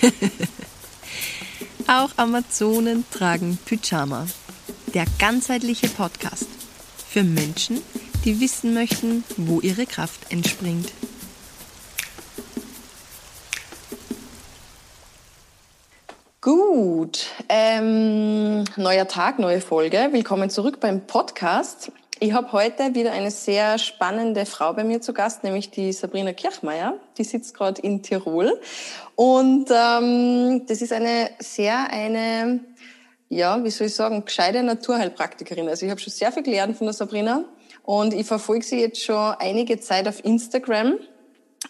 Auch Amazonen tragen Pyjama. Der ganzheitliche Podcast für Menschen, die wissen möchten, wo ihre Kraft entspringt. Gut, ähm, neuer Tag, neue Folge. Willkommen zurück beim Podcast. Ich habe heute wieder eine sehr spannende Frau bei mir zu Gast, nämlich die Sabrina Kirchmeier. Die sitzt gerade in Tirol und ähm, das ist eine sehr eine ja, wie soll ich sagen, gescheite Naturheilpraktikerin. Also ich habe schon sehr viel gelernt von der Sabrina und ich verfolge sie jetzt schon einige Zeit auf Instagram.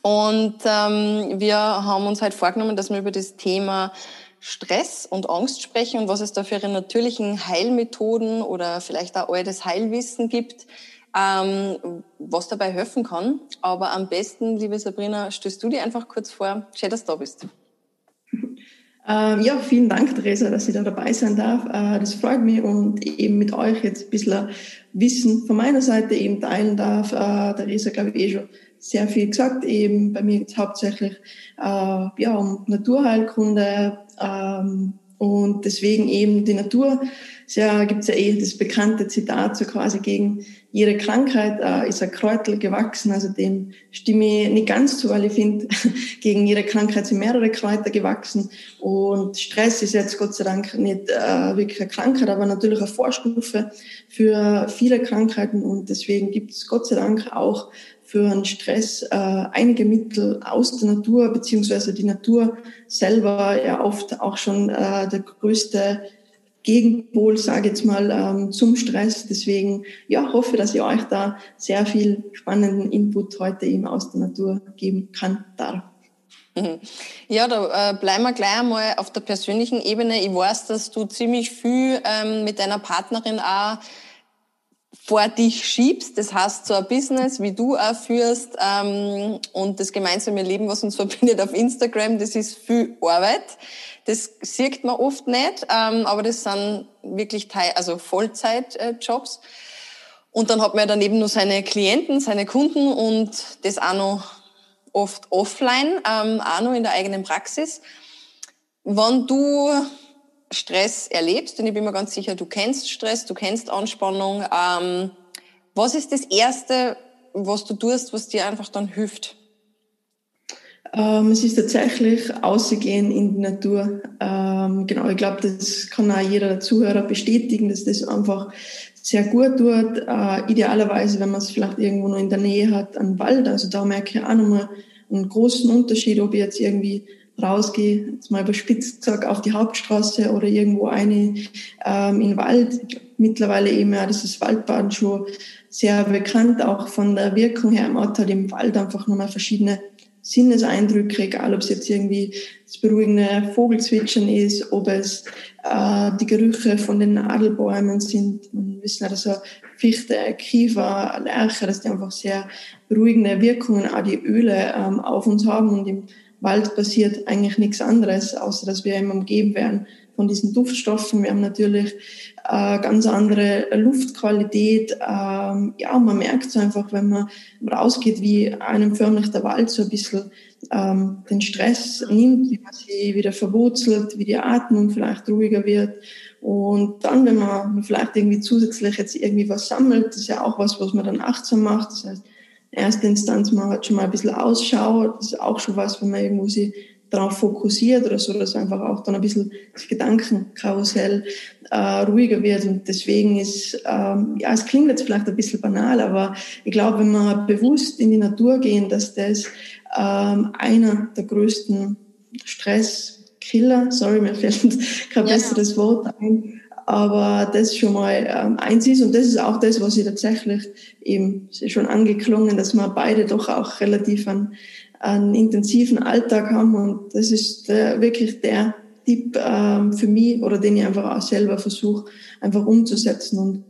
Und ähm, wir haben uns halt vorgenommen, dass wir über das Thema Stress und Angst sprechen und was es da für ihre natürlichen Heilmethoden oder vielleicht auch altes Heilwissen gibt, ähm, was dabei helfen kann. Aber am besten, liebe Sabrina, stellst du dir einfach kurz vor. Schön, dass du da bist. Ähm, ja, vielen Dank, Theresa, dass ich da dabei sein darf. Äh, das freut mich und eben mit euch jetzt ein bisschen Wissen von meiner Seite eben teilen darf. Äh, Theresa, glaube ich, eh schon sehr viel gesagt. Eben bei mir geht es hauptsächlich äh, ja, um Naturheilkunde, ähm, und deswegen eben die Natur. Ja, gibt es ja eh das bekannte Zitat so quasi gegen jede Krankheit äh, ist ein Kräutel gewachsen. Also dem stimme ich nicht ganz zu, weil ich finde, gegen jede Krankheit sind mehrere Kräuter gewachsen. Und Stress ist jetzt Gott sei Dank nicht äh, wirklich eine Krankheit, aber natürlich eine Vorstufe für viele Krankheiten. Und deswegen gibt es Gott sei Dank auch für einen Stress äh, einige Mittel aus der Natur, beziehungsweise die Natur selber ja oft auch schon äh, der größte Gegenpol, sage jetzt mal, ähm, zum Stress. Deswegen ja, hoffe, dass ich euch da sehr viel spannenden Input heute eben aus der Natur geben kann, darf. Mhm. Ja, da äh, bleiben wir gleich einmal auf der persönlichen Ebene. Ich weiß, dass du ziemlich viel ähm, mit deiner Partnerin auch vor dich schiebst. Das heißt, so ein Business, wie du auch führst ähm, und das gemeinsame Leben, was uns verbindet auf Instagram, das ist viel Arbeit. Das sieht man oft nicht, ähm, aber das sind wirklich Teil, also Vollzeitjobs. Und dann hat man ja daneben nur seine Klienten, seine Kunden und das auch noch oft offline, ähm, auch noch in der eigenen Praxis. Wenn du Stress erlebst, und ich bin mir ganz sicher, du kennst Stress, du kennst Anspannung. Ähm, was ist das Erste, was du tust, was dir einfach dann hilft? Ähm, es ist tatsächlich Ausgehen in die Natur. Ähm, genau, ich glaube, das kann auch jeder Zuhörer bestätigen, dass das einfach sehr gut tut. Äh, idealerweise, wenn man es vielleicht irgendwo noch in der Nähe hat, an Wald. Also da merke ich auch nochmal einen großen Unterschied, ob ich jetzt irgendwie rausgehe, jetzt mal überspitzt gesagt, auf die Hauptstraße oder irgendwo eine ähm, in Wald. Mittlerweile eben ja dieses Waldbaden schon sehr bekannt, auch von der Wirkung her. Man hat im Wald einfach nochmal verschiedene Sinneseindrücke, egal ob es jetzt irgendwie das beruhigende Vogelzwitschern ist, ob es äh, die Gerüche von den Nadelbäumen sind. Man wissen ja, dass so Fichte, Kiefer, Lärche, dass die einfach sehr beruhigende Wirkungen, auch die Öle ähm, auf uns haben und im Wald passiert eigentlich nichts anderes, außer dass wir immer umgeben werden von diesen Duftstoffen. Wir haben natürlich äh, ganz andere Luftqualität. Ähm, ja, man merkt so einfach, wenn man rausgeht, wie einem förmlich der Wald so ein bisschen ähm, den Stress nimmt, wie man sie wieder verwurzelt, wie die Atmung vielleicht ruhiger wird. Und dann, wenn man vielleicht irgendwie zusätzlich jetzt irgendwie was sammelt, das ist ja auch was, was man dann achtsam macht. Das heißt, erste Instanz, man hat schon mal ein bisschen Ausschau, das ist auch schon was, wenn man irgendwo sich darauf fokussiert oder so, dass einfach auch dann ein bisschen das Gedankenkarussell äh, ruhiger wird und deswegen ist, ähm, ja, es klingt jetzt vielleicht ein bisschen banal, aber ich glaube, wenn wir bewusst in die Natur gehen, dass das ähm, einer der größten Stresskiller, sorry, mir fällt kein ja. besseres Wort ein, aber das schon mal ähm, eins ist und das ist auch das, was ich tatsächlich eben schon angeklungen, dass wir beide doch auch relativ einen, einen intensiven Alltag haben und das ist der, wirklich der Tipp ähm, für mich oder den ich einfach auch selber versuche einfach umzusetzen und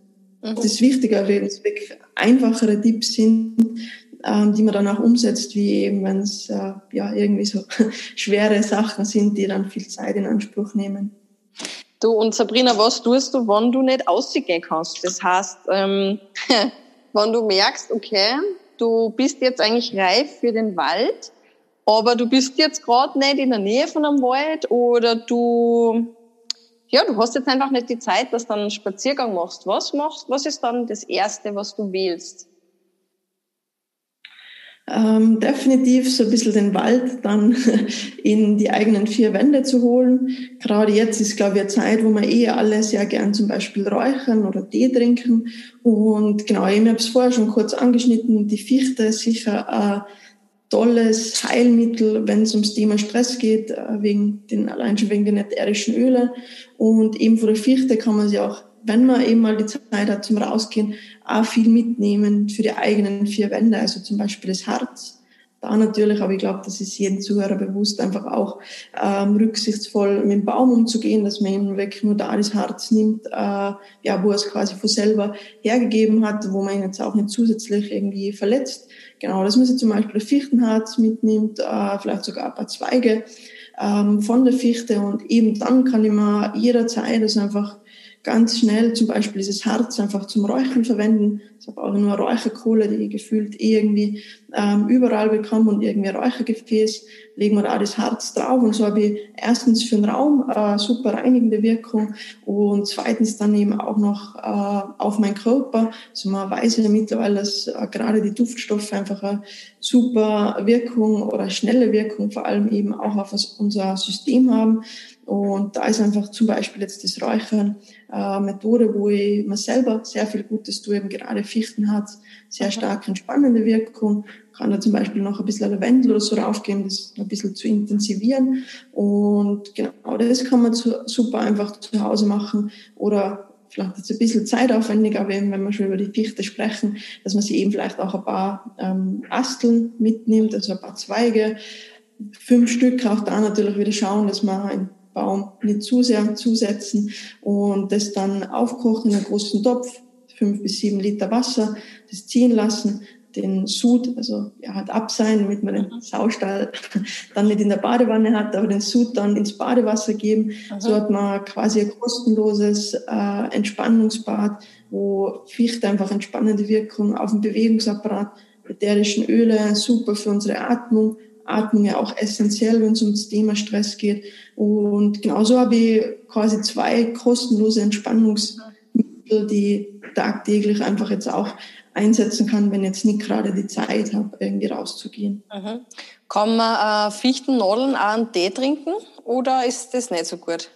mhm. das Wichtige, wenn es wirklich einfachere Tipps sind, ähm, die man dann auch umsetzt, wie eben wenn es äh, ja irgendwie so schwere Sachen sind, die dann viel Zeit in Anspruch nehmen. Du und Sabrina, was tust du, wenn du nicht ausgehen kannst? Das heißt, ähm, wenn du merkst, okay, du bist jetzt eigentlich reif für den Wald Aber du bist jetzt gerade nicht in der Nähe von einem Wald oder du, ja, du hast jetzt einfach nicht die Zeit, dass du einen Spaziergang machst. Was machst, was ist dann das Erste, was du wählst? Ähm, definitiv so ein bisschen den Wald dann in die eigenen vier Wände zu holen. Gerade jetzt ist, glaube ich, eine Zeit, wo wir eh alle sehr gern zum Beispiel räuchern oder Tee trinken. Und genau, ich habe es vorher schon kurz angeschnitten, die Fichte ist sicher ein tolles Heilmittel, wenn es ums Thema Stress geht, äh, wegen den, allein schon wegen den ätherischen Ölen. Und eben von der Fichte kann man sich auch wenn man eben mal die Zeit hat zum Rausgehen, auch viel mitnehmen für die eigenen vier Wände, also zum Beispiel das Herz. Da natürlich, aber ich glaube, das ist jedem Zuhörer bewusst, einfach auch ähm, rücksichtsvoll mit dem Baum umzugehen, dass man eben wirklich nur da das Herz nimmt, äh, ja, wo er es quasi von selber hergegeben hat, wo man ihn jetzt auch nicht zusätzlich irgendwie verletzt. Genau, dass man sich zum Beispiel ein Fichtenherz mitnimmt, äh, vielleicht sogar ein paar Zweige ähm, von der Fichte und eben dann kann ich mir jederzeit das einfach ganz schnell zum Beispiel dieses Harz einfach zum Räuchern verwenden. Ich habe auch nur Räucherkohle, die gefühlt irgendwie ähm, überall bekomme und irgendwie Räuchergefäß, legen wir da das Harz drauf und so habe ich erstens für den Raum äh, super reinigende Wirkung und zweitens dann eben auch noch äh, auf meinen Körper. Also man weiß ja mittlerweile, dass äh, gerade die Duftstoffe einfach eine super Wirkung oder schnelle Wirkung vor allem eben auch auf unser System haben. Und da ist einfach zum Beispiel jetzt das Räuchern äh, Methode, wo ich mir selber sehr viel Gutes tue, eben gerade Fichten hat sehr stark entspannende Wirkung, kann da zum Beispiel noch ein bisschen Lavendel oder so raufgeben, das ein bisschen zu intensivieren. Und genau das kann man zu, super einfach zu Hause machen. Oder vielleicht jetzt ein bisschen zeitaufwendiger, aber eben, wenn wir schon über die Fichte sprechen, dass man sich eben vielleicht auch ein paar ähm, Asteln mitnimmt, also ein paar Zweige, fünf Stück, auch da natürlich wieder schauen, dass man ein Baum nicht zu sehr zusetzen und das dann aufkochen in einem großen Topf, fünf bis sieben Liter Wasser, das ziehen lassen, den Sud, also ja, halt abseilen, damit man den Saustall dann nicht in der Badewanne hat, aber den Sud dann ins Badewasser geben. Aha. So hat man quasi ein kostenloses äh, Entspannungsbad, wo Fichte einfach entspannende Wirkung auf den Bewegungsapparat, ätherischen Öle, super für unsere Atmung, Atmung ja auch essentiell, wenn es ums Thema Stress geht. Und genauso habe ich quasi zwei kostenlose Entspannungsmittel, die tagtäglich einfach jetzt auch einsetzen kann, wenn jetzt nicht gerade die Zeit habe, irgendwie rauszugehen. Mhm. Kann man äh, Fichtennadeln einen Tee trinken oder ist das nicht so gut?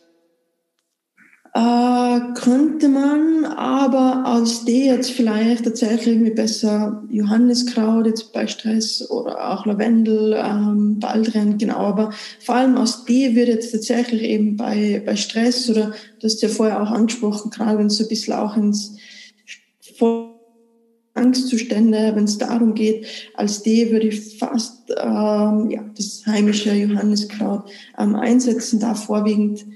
Äh, könnte man, aber aus D jetzt vielleicht tatsächlich mit besser Johanniskraut jetzt bei Stress oder auch Lavendel, ähm, Baldrian, genau. Aber vor allem aus D wird jetzt tatsächlich eben bei, bei Stress oder du hast ja vorher auch angesprochen, gerade wenn es so ein bisschen auch ins Angstzustände, wenn es darum geht, als D würde ich fast ähm, ja, das heimische Johanniskraut ähm, einsetzen, da vorwiegend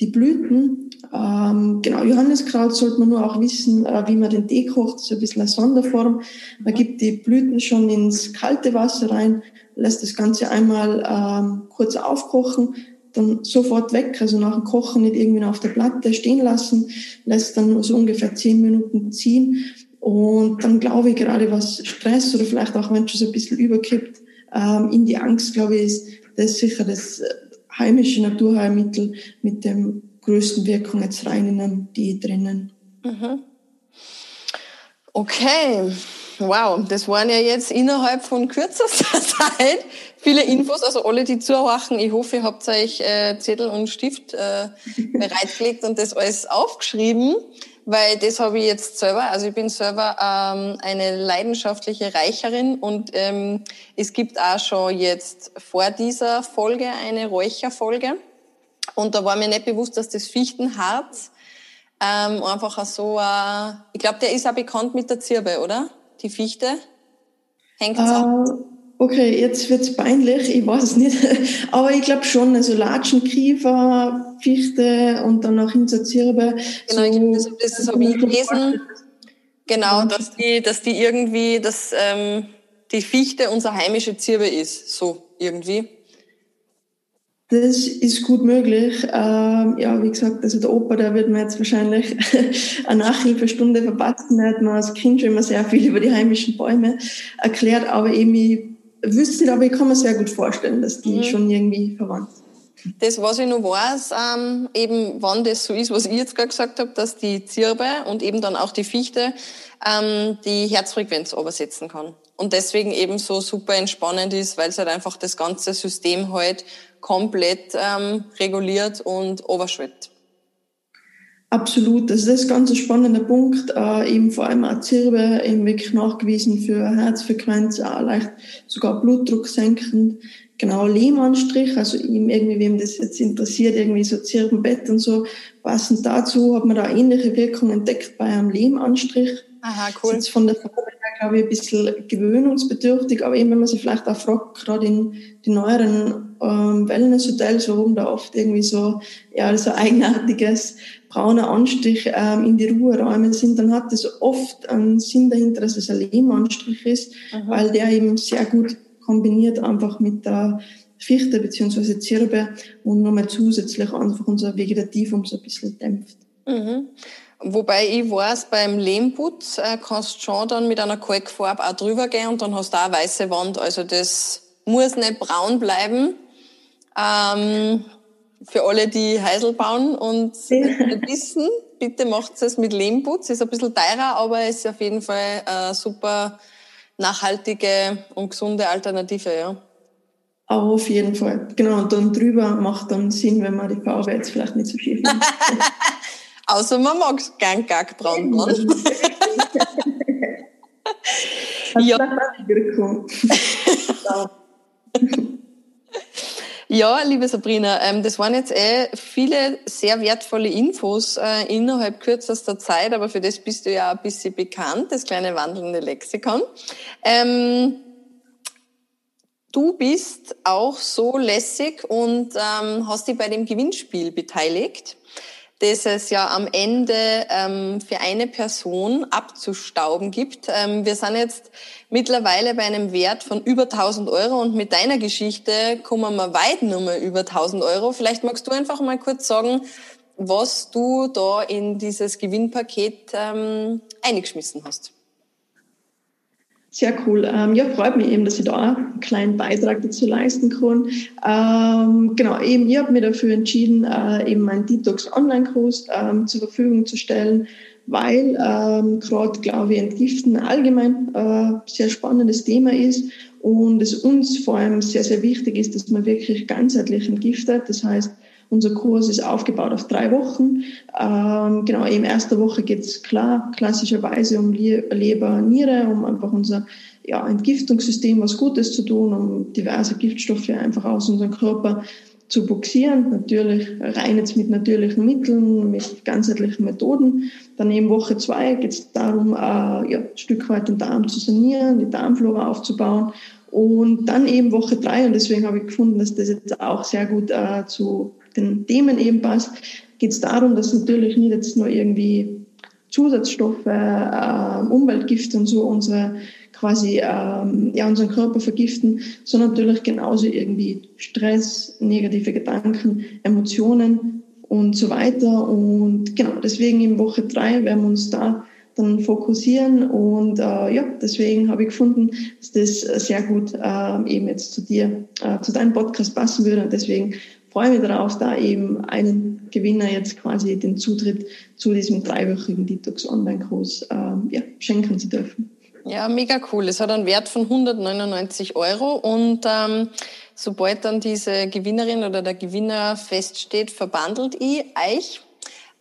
die Blüten. Ähm, genau, Johanniskraut sollte man nur auch wissen, äh, wie man den Tee kocht. Ist ein bisschen eine Sonderform. Man gibt die Blüten schon ins kalte Wasser rein, lässt das Ganze einmal ähm, kurz aufkochen, dann sofort weg, also nach dem Kochen nicht irgendwie auf der Platte stehen lassen, lässt dann so ungefähr zehn Minuten ziehen. Und dann glaube ich gerade, was Stress oder vielleicht auch, wenn es so ein bisschen überkippt, ähm, in die Angst, glaube ich, ist das sicher das äh, heimische Naturheilmittel mit dem größten Wirkung jetzt rein in einem Tee drinnen. Mhm. Okay, wow, das waren ja jetzt innerhalb von kürzester Zeit viele Infos. Also alle, die zuhören, ich hoffe, ihr habt euch äh, Zettel und Stift äh, bereitgelegt und das alles aufgeschrieben, weil das habe ich jetzt selber. Also ich bin selber ähm, eine leidenschaftliche Reicherin und ähm, es gibt auch schon jetzt vor dieser Folge eine Räucherfolge. Und da war mir nicht bewusst, dass das Fichtenharz ähm, einfach so, äh, ich glaube, der ist auch bekannt mit der Zirbe, oder? Die Fichte. Hängt uh, Okay, jetzt wird's peinlich, ich weiß es nicht. Aber ich glaube schon, also Latschen, Kiefer, Fichte und dann auch Hinter Zirbe. Genau, so, das, das, das habe ich gelesen. Genau, dass die, dass die irgendwie, dass ähm, die Fichte unser heimische Zirbe ist, so irgendwie. Das ist gut möglich. Ähm, ja, wie gesagt, also der Opa, der wird mir jetzt wahrscheinlich eine Nachhilfestunde verpassen. Da hat man als Kind schon immer sehr viel über die heimischen Bäume erklärt, aber eben ich wüsste nicht, aber ich kann mir sehr gut vorstellen, dass die mhm. schon irgendwie verwandt sind. Das, was ich noch weiß, ähm, eben wann das so ist, was ich jetzt gerade gesagt habe, dass die Zirbe und eben dann auch die Fichte ähm, die Herzfrequenz übersetzen kann. Und deswegen eben so super entspannend ist, weil es halt einfach das ganze System halt komplett ähm, reguliert und overschwitzt. Absolut, das ist ein ganz spannender Punkt, äh, eben vor allem auch Zirbe, eben wirklich nachgewiesen für Herzfrequenz, auch leicht sogar Blutdruck senkend. Genau, Lehmanstrich, also ihm irgendwie, wem das jetzt interessiert, irgendwie so Zirbenbett und so, passend dazu hat man da ähnliche Wirkungen entdeckt bei einem Lehmanstrich. Aha, cool. Das ist von der Farbe her, glaube ich, ein bisschen gewöhnungsbedürftig, aber eben, wenn man sich vielleicht auch fragt, gerade in den neueren ähm, Wellness-Hotels, warum da oft irgendwie so, ja, so eigenartiges brauner Anstrich ähm, in die Ruheräume sind, dann hat das oft einen Sinn dahinter, dass es ein Lehmanstrich ist, mhm. weil der eben sehr gut kombiniert einfach mit der Fichte bzw. Zirbe und nochmal zusätzlich einfach unser Vegetativum so ein bisschen dämpft. Mhm. Wobei ich weiß, beim Lehmputz äh, kannst du schon dann mit einer Kalkfarbe auch drüber gehen und dann hast du auch eine weiße Wand. Also das muss nicht braun bleiben. Ähm, für alle, die Heisel bauen und wissen, bitte macht es mit Lehmputz. Ist ein bisschen teurer, aber ist auf jeden Fall eine super nachhaltige und gesunde Alternative, ja. Auf jeden Fall. Genau, und dann drüber macht dann Sinn, wenn man die Farbe jetzt vielleicht nicht so schief macht. Außer man mag es gern gackbraun. ja. Ja, liebe Sabrina, ähm, das waren jetzt eh viele sehr wertvolle Infos äh, innerhalb kürzester Zeit, aber für das bist du ja ein bisschen bekannt, das kleine wandelnde Lexikon. Ähm, du bist auch so lässig und ähm, hast dich bei dem Gewinnspiel beteiligt das es ja am Ende ähm, für eine Person abzustauben gibt. Ähm, wir sind jetzt mittlerweile bei einem Wert von über 1000 Euro und mit deiner Geschichte kommen wir weit nur mal über 1000 Euro. Vielleicht magst du einfach mal kurz sagen, was du da in dieses Gewinnpaket ähm, eingeschmissen hast. Sehr cool. Ähm, ja, freut mich eben, dass ich da einen kleinen Beitrag dazu leisten kann. Ähm, genau, eben, ich habe mich dafür entschieden, äh, eben meinen Detox Online-Kurs ähm, zur Verfügung zu stellen, weil ähm, gerade, glaube ich, Entgiften allgemein äh, sehr spannendes Thema ist und es uns vor allem sehr, sehr wichtig ist, dass man wirklich ganzheitlich entgiftet. Das heißt, unser Kurs ist aufgebaut auf drei Wochen. Ähm, genau, in erster Woche geht es klar, klassischerweise um Leber, Niere, um einfach unser ja, Entgiftungssystem was Gutes zu tun, um diverse Giftstoffe einfach aus unserem Körper zu boxieren. Natürlich rein jetzt mit natürlichen Mitteln, mit ganzheitlichen Methoden. Dann in Woche zwei geht es darum, äh, ja, ein Stück weit den Darm zu sanieren, die Darmflora aufzubauen. Und dann eben Woche drei, und deswegen habe ich gefunden, dass das jetzt auch sehr gut äh, zu den Themen eben passt, geht es darum, dass natürlich nicht jetzt nur irgendwie Zusatzstoffe, äh, Umweltgifte und so unsere quasi ähm, ja, unseren Körper vergiften, sondern natürlich genauso irgendwie Stress, negative Gedanken, Emotionen und so weiter. Und genau, deswegen in Woche drei werden wir uns da dann fokussieren und äh, ja, deswegen habe ich gefunden, dass das sehr gut äh, eben jetzt zu dir, äh, zu deinem Podcast passen würde und deswegen freue mich darauf, da eben einen Gewinner jetzt quasi den Zutritt zu diesem dreiwöchigen Detox Online-Kurs ähm, ja, schenken zu dürfen. Ja, mega cool. Es hat einen Wert von 199 Euro und ähm, sobald dann diese Gewinnerin oder der Gewinner feststeht, verbandelt ich euch,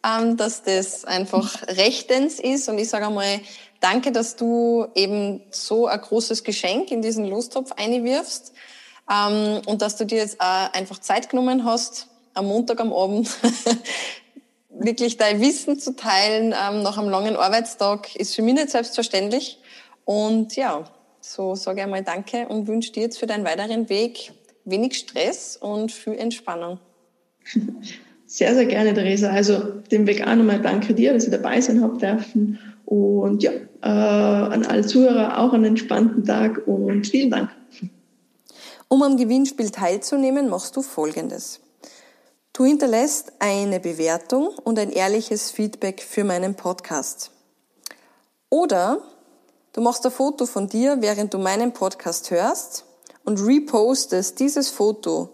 ähm, dass das einfach rechtens ist und ich sage einmal, danke, dass du eben so ein großes Geschenk in diesen Lostopf einwirfst ähm, und dass du dir jetzt auch einfach Zeit genommen hast, am Montag am Abend wirklich dein Wissen zu teilen ähm, nach einem langen Arbeitstag, ist für mich nicht selbstverständlich. Und ja, so sage ich einmal Danke und wünsche dir jetzt für deinen weiteren Weg wenig Stress und viel Entspannung. Sehr, sehr gerne, Theresa. Also dem Weg auch nochmal danke dir, dass ich dabei sein habe dürfen. Und ja, äh, an alle Zuhörer auch einen entspannten Tag und vielen Dank. Um am Gewinnspiel teilzunehmen, machst du Folgendes. Du hinterlässt eine Bewertung und ein ehrliches Feedback für meinen Podcast. Oder du machst ein Foto von dir, während du meinen Podcast hörst und repostest dieses Foto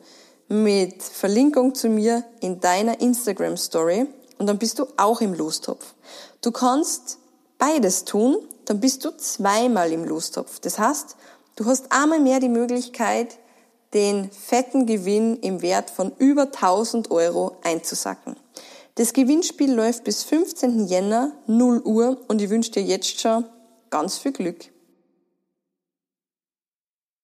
mit Verlinkung zu mir in deiner Instagram Story und dann bist du auch im Lostopf. Du kannst beides tun, dann bist du zweimal im Lostopf. Das heißt, du hast einmal mehr die Möglichkeit, den fetten Gewinn im Wert von über 1000 Euro einzusacken. Das Gewinnspiel läuft bis 15. Jänner 0 Uhr und ich wünsche dir jetzt schon ganz viel Glück.